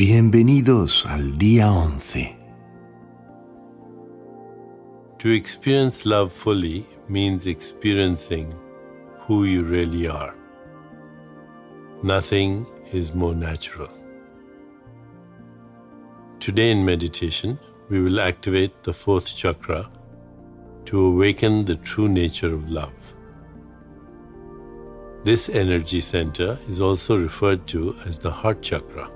Bienvenidos al día 11. To experience love fully means experiencing who you really are. Nothing is more natural. Today in meditation, we will activate the fourth chakra to awaken the true nature of love. This energy center is also referred to as the heart chakra.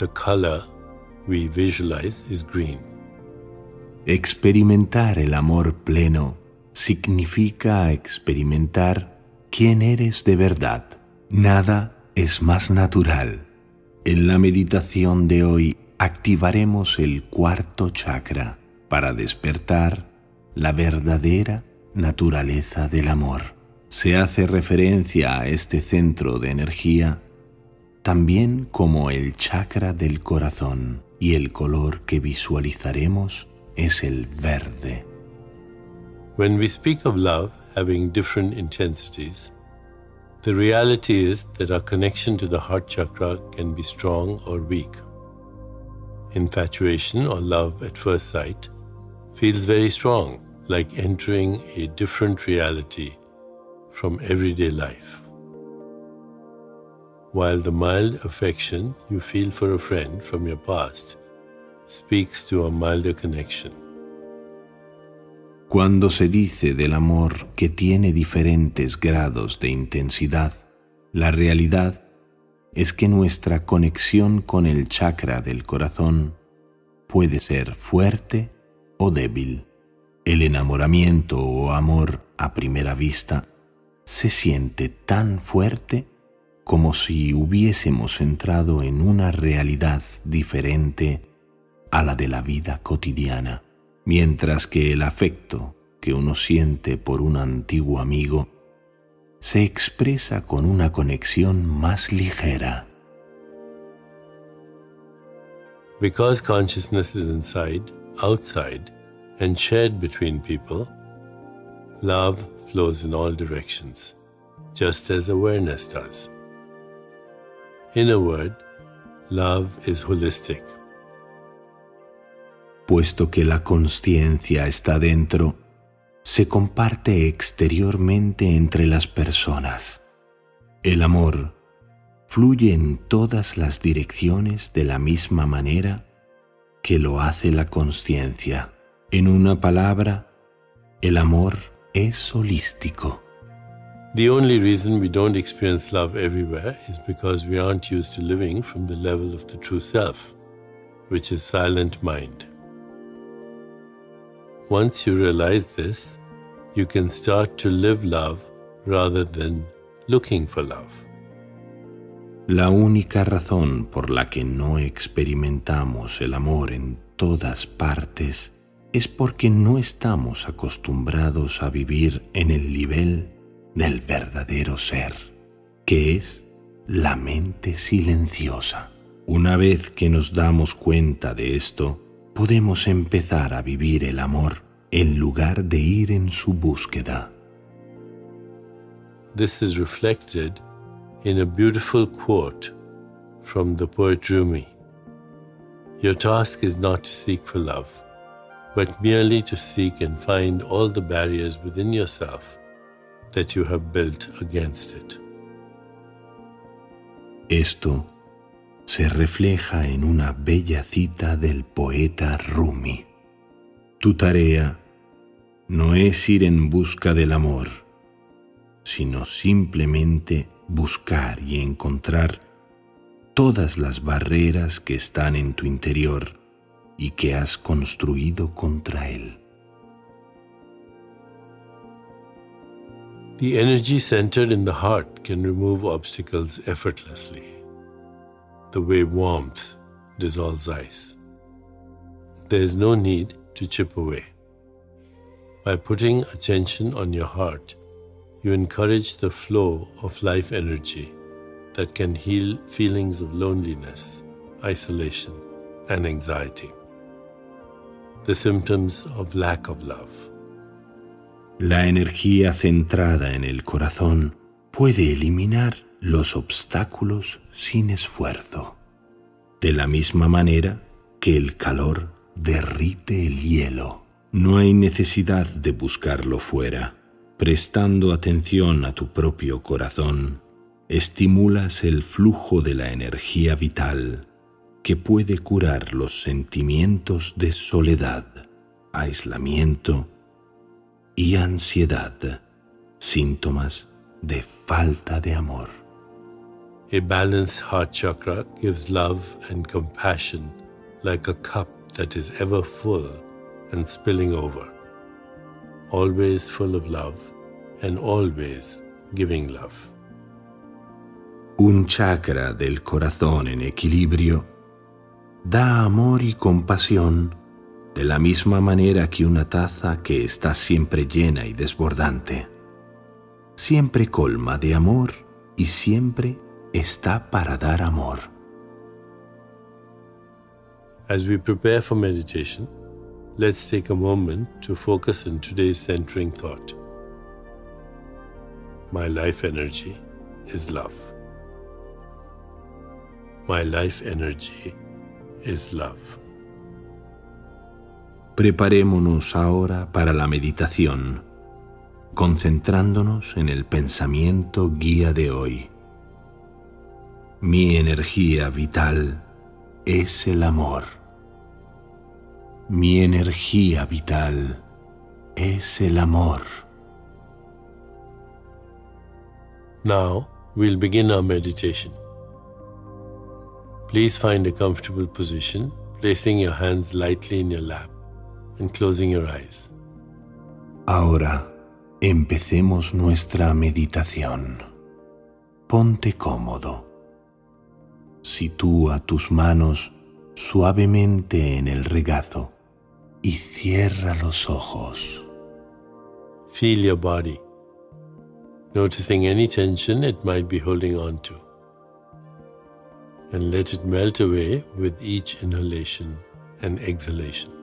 The color we visualize is green. Experimentar el amor pleno significa experimentar quién eres de verdad. Nada es más natural. En la meditación de hoy activaremos el cuarto chakra para despertar la verdadera naturaleza del amor. Se hace referencia a este centro de energía también como el chakra del corazón y el color que visualizaremos es el verde. When we speak of love having different intensities, the reality is that our connection to the heart chakra can be strong or weak. Infatuation or love at first sight feels very strong, like entering a different reality from everyday life. While the mild affection you feel for a friend from your past speaks to a milder connection. Cuando se dice del amor que tiene diferentes grados de intensidad, la realidad es que nuestra conexión con el chakra del corazón puede ser fuerte o débil. El enamoramiento o amor a primera vista se siente tan fuerte como si hubiésemos entrado en una realidad diferente a la de la vida cotidiana mientras que el afecto que uno siente por un antiguo amigo se expresa con una conexión más ligera. Because consciousness is inside, outside, and shared between people, love flows in all directions, just as awareness does. In a word, love is holistic. puesto que la conciencia está dentro, se comparte exteriormente entre las personas. El amor fluye en todas las direcciones de la misma manera que lo hace la conciencia. En una palabra, el amor es holístico. The only reason we don't experience love everywhere is because we aren't used to living from the level of the true self, which is silent mind. Once you realize this, you can start to live love rather than looking for love. La única razón por la que no experimentamos el amor en todas partes es porque no estamos acostumbrados a vivir en el nivel del verdadero ser, que es la mente silenciosa. Una vez que nos damos cuenta de esto, podemos empezar a vivir el amor en lugar de ir en su búsqueda. This is reflected in a beautiful quote from the poet Rumi. Your task is not to seek for love, but merely to seek and find all the barriers within yourself built against it. Esto se refleja en una bella cita del poeta Rumi. Tu tarea no es ir en busca del amor, sino simplemente buscar y encontrar todas las barreras que están en tu interior y que has construido contra él. The energy centered in the heart can remove obstacles effortlessly. the way warmth dissolves ice. There is no need to chip away. By putting attention on your heart, you encourage the flow of life energy that can heal feelings of loneliness, isolation, and anxiety, the symptoms of lack of love. La energía centrada en el corazón puede eliminar los obstáculos sin esfuerzo. de la misma manera que el calor derrite el hielo. No hay necesidad de buscarlo fuera. Prestando atención a tu propio corazón, estimulas el flujo de la energía vital que puede curar los sentimientos de soledad, aislamiento y ansiedad, síntomas de falta de amor. A balanced heart chakra gives love and compassion like a cup that is ever full and spilling over, always full of love and always giving love. Un chakra del corazón en equilibrio da amor y compasión de la misma manera que una taza que está siempre llena y desbordante. Siempre colma de amor y siempre está para dar amor. As we prepare for meditation, let's take a moment to focus on today's centering thought. My life energy is love. My life energy is love. Preparémonos ahora para la meditación, concentrándonos en el pensamiento guía de hoy. Mi energía vital es el amor. Mi energía vital es el amor. Now we'll begin our meditation. Please find a comfortable position, placing your hands lightly in your lap and closing your eyes. Ahora empecemos nuestra meditación. Ponte cómodo. Sitúa tus manos suavemente en el regazo y cierra los ojos. Feel your body, noticing any tension it might be holding on to, and let it melt away with each inhalation and exhalation.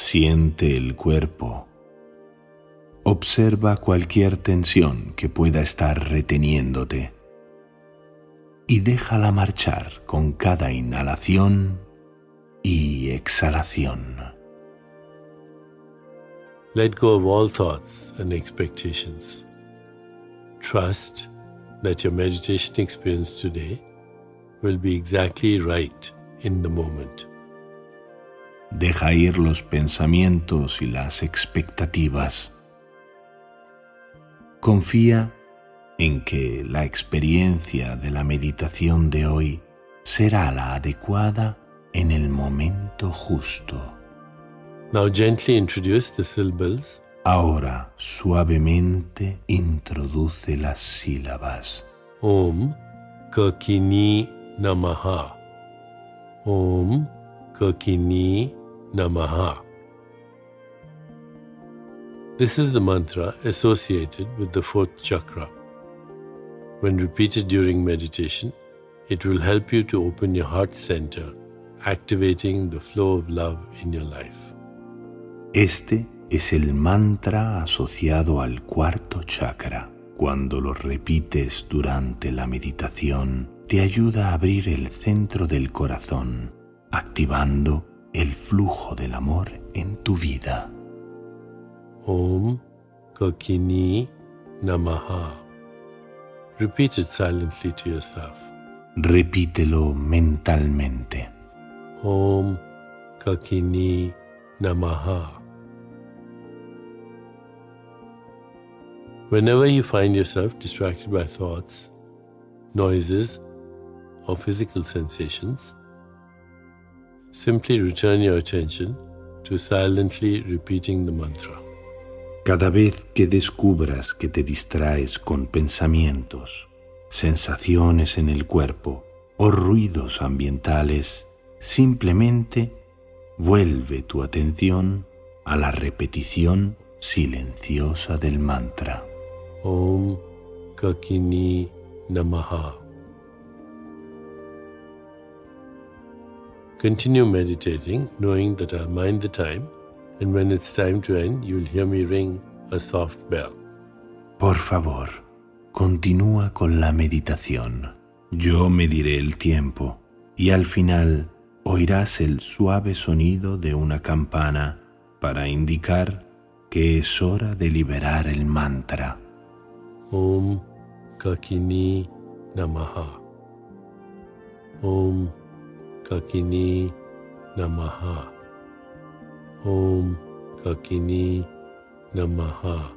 Siente el cuerpo. Observa cualquier tensión que pueda estar reteniéndote y déjala marchar con cada inhalación y exhalación. Let go of all thoughts and expectations. Trust that your meditation experience today will be exactly right in the moment. Deja ir los pensamientos y las expectativas. Confía en que la experiencia de la meditación de hoy será la adecuada en el momento justo. Now gently introduce the syllables. Ahora suavemente introduce las sílabas. Om Kakini Namaha. Om Kakini Namaha. This is the mantra associated with the fourth chakra. When repeated during meditation, it will help you to open your heart center activating the flow of love in your life. Este es el mantra asociado al cuarto chakra. Cuando lo repites durante la meditación, te ayuda a abrir el centro del corazón, activando el flujo del amor en tu vida. Om Kakini Namaha. Repeat it silently to yourself. Repítelo mentalmente. Om Kakini Namaha. Whenever you find yourself distracted by thoughts, noises, or physical sensations, simply return your attention to silently repeating the mantra. Cada vez que descubras que te distraes con pensamientos, sensaciones en el cuerpo o ruidos ambientales, Simplemente vuelve tu atención a la repetición silenciosa del mantra. Om Kakini Namaha. Continue meditating, knowing that I'll mind the time, and when it's time to end, you'll hear me ring a soft bell. Por favor, continúa con la meditación Yo mediré el tiempo y al final oirás el suave sonido de una campana para indicar que es hora de liberar el mantra. Om Kakini Namaha. Om Kakini Namaha. Om Kakini Namaha.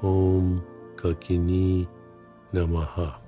Om Kakini Namaha.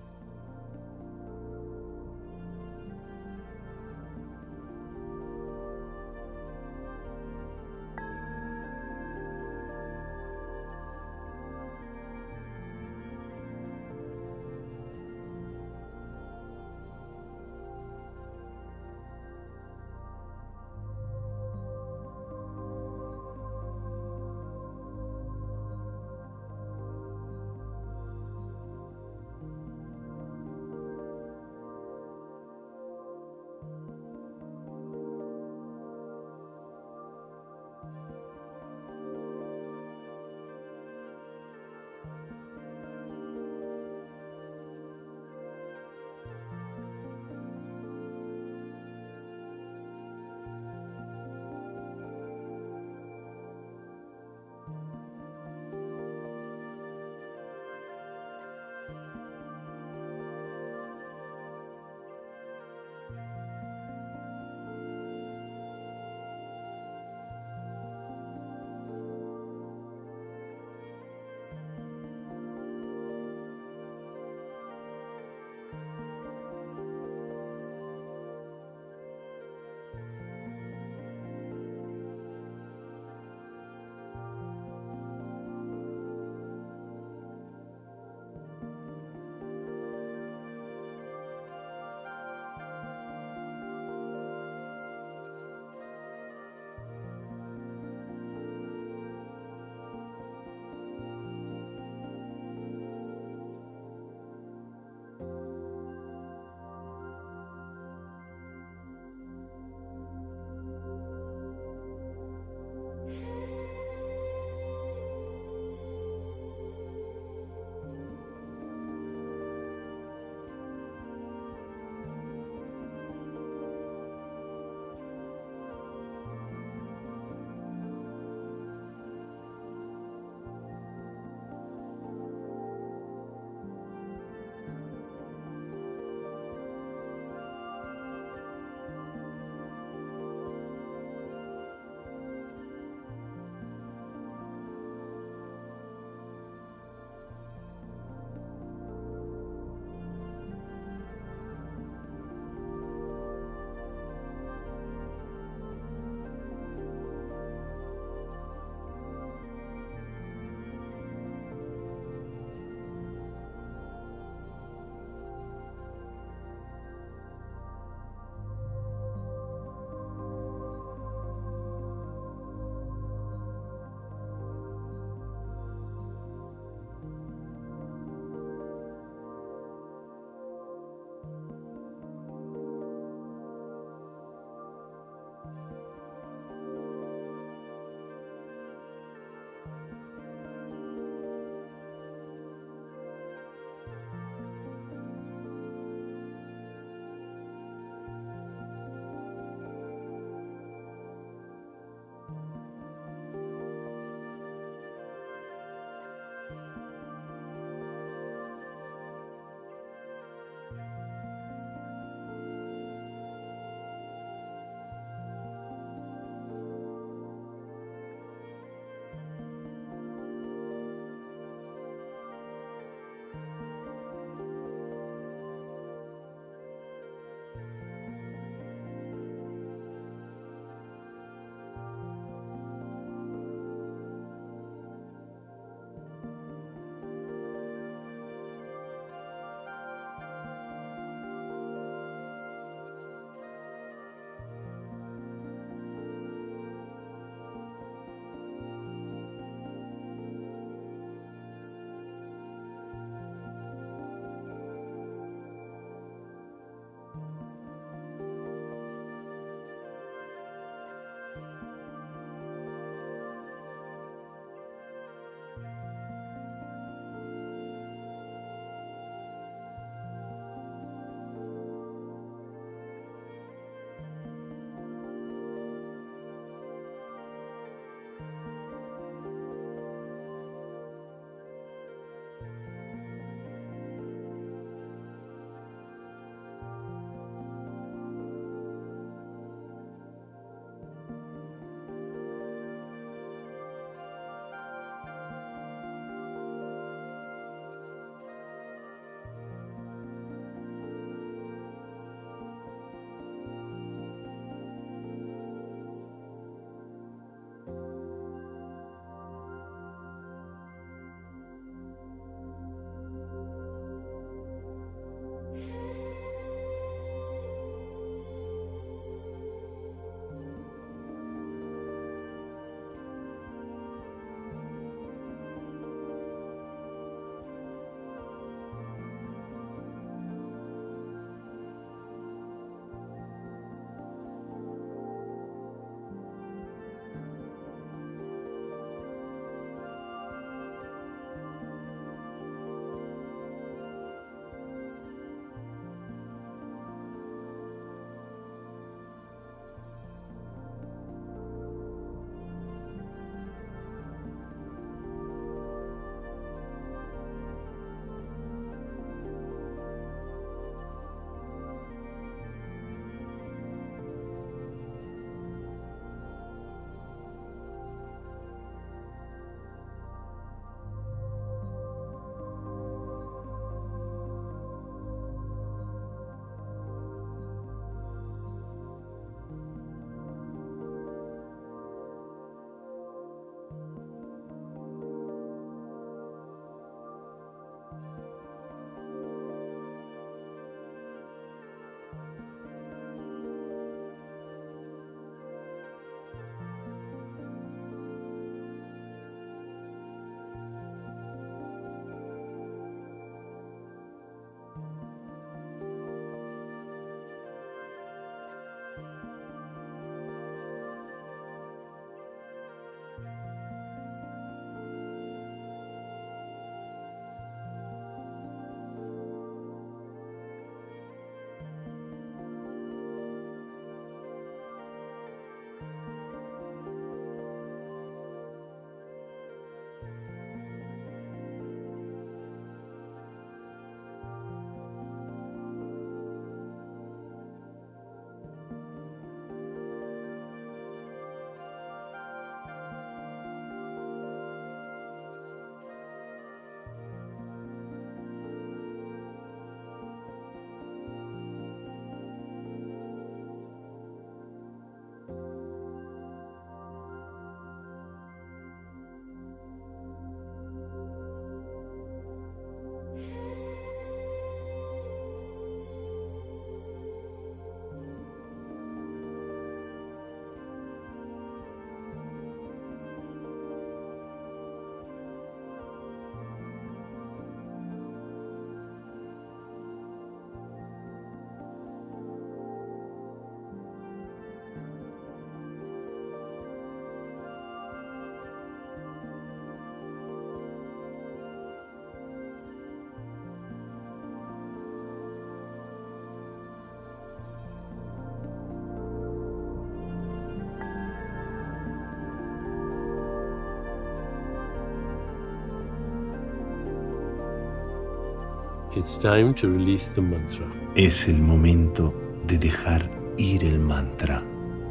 It's time to release the mantra. Es el momento de dejar ir el mantra.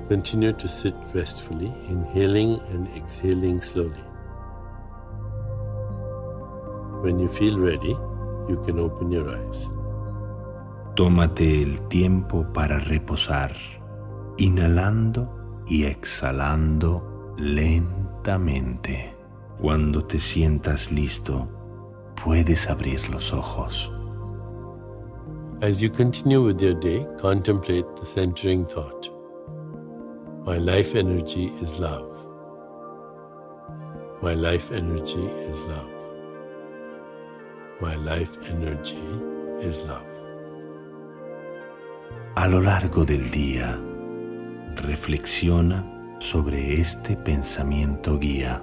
Continue to sit restfully, inhaling and exhaling slowly. When you feel ready, you can open your eyes. Tómate el tiempo para reposar, inhalando y exhalando lentamente. Cuando te sientas listo, puedes abrir los ojos. As you continue with your day, contemplate the centering thought. My life energy is love. My life energy is love. My life energy is love. A lo largo del día, reflexiona sobre este pensamiento guía.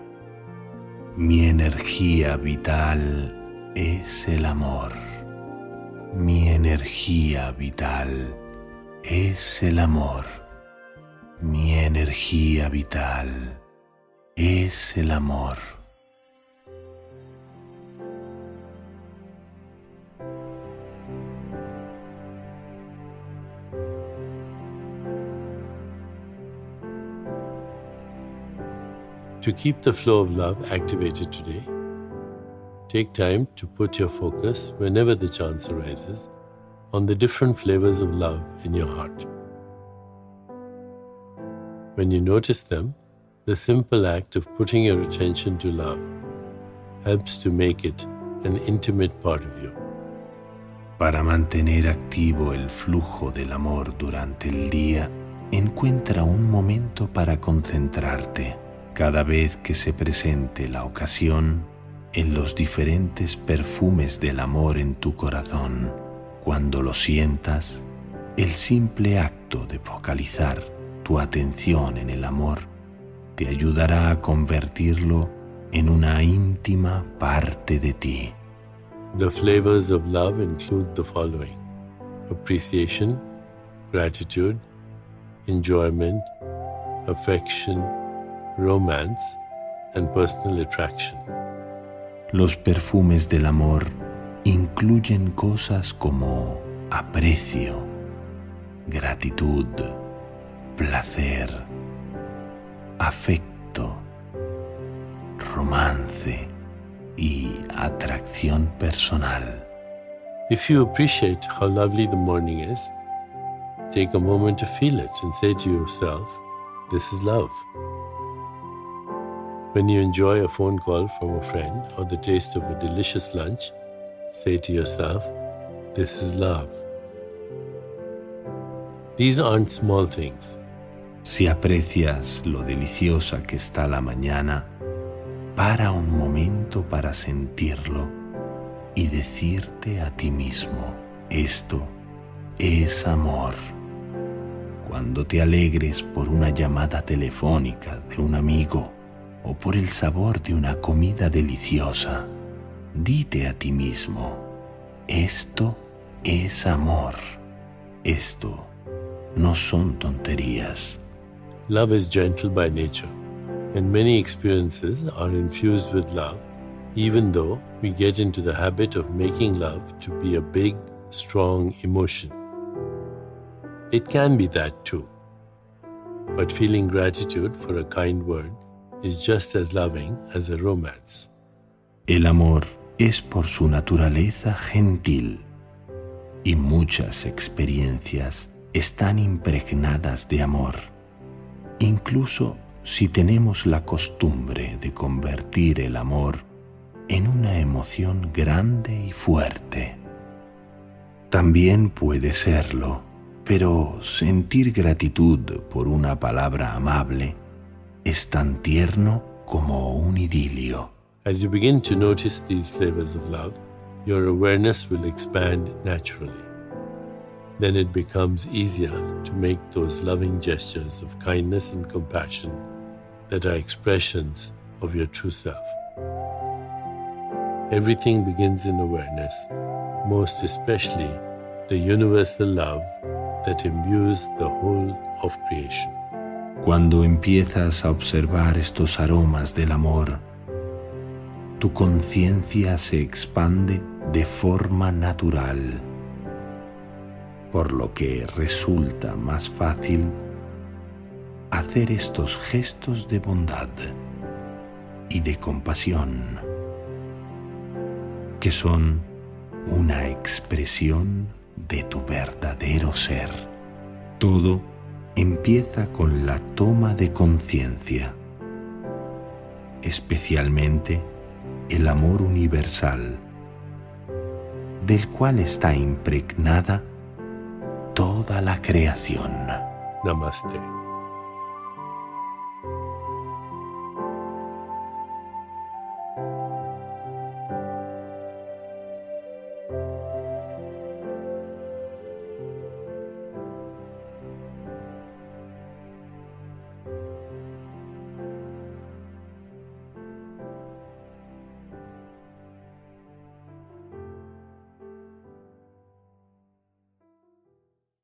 Mi energía vital es el amor. Mi energía vital es el amor. Mi energía vital es el amor. To keep the flow of love activated today, Take time to put your focus, whenever the chance arises, on the different flavors of love in your heart. When you notice them, the simple act of putting your attention to love helps to make it an intimate part of you. Para mantener activo el flujo del amor durante el día, encuentra un momento para concentrarte. Cada vez que se presente la ocasión, en los diferentes perfumes del amor en tu corazón. Cuando lo sientas, el simple acto de focalizar tu atención en el amor te ayudará a convertirlo en una íntima parte de ti. The flavors of love include the following appreciation, gratitude, enjoyment, affection, romance, and personal attraction. Los perfumes del amor incluyen cosas como aprecio, gratitud, placer, afecto, romance y atracción personal. If you appreciate how lovely the morning is, take a moment to feel it and say to yourself, This is love. When you enjoy a phone call from a friend or the taste of a delicious lunch, say to yourself, This is love. These aren't small things. Si aprecias lo deliciosa que está la mañana, para un momento para sentirlo y decirte a ti mismo, esto es amor. Cuando te alegres por una llamada telefónica de un amigo, o por el sabor de una comida deliciosa, dite a ti mismo, esto es amor, esto no son tonterías. Love is gentle by nature, and many experiences are infused with love, even though we get into the habit of making love to be a big, strong emotion. It can be that too. But feeling gratitude for a kind word just as loving as a romance. El amor es por su naturaleza gentil y muchas experiencias están impregnadas de amor, incluso si tenemos la costumbre de convertir el amor en una emoción grande y fuerte. También puede serlo, pero sentir gratitud por una palabra amable es tan tierno como un idilio. As you begin to notice these flavors of love, your awareness will expand naturally. Then it becomes easier to make those loving gestures of kindness and compassion that are expressions of your true self. Everything begins in awareness, most especially the universal love that imbues the whole of creation. Cuando empiezas a observar estos aromas del amor, tu conciencia se expande de forma natural, por lo que resulta más fácil hacer estos gestos de bondad y de compasión, que son una expresión de tu verdadero ser. Todo empieza con la toma de conciencia, especialmente el amor universal, del cual está impregnada toda la creación. Namaste.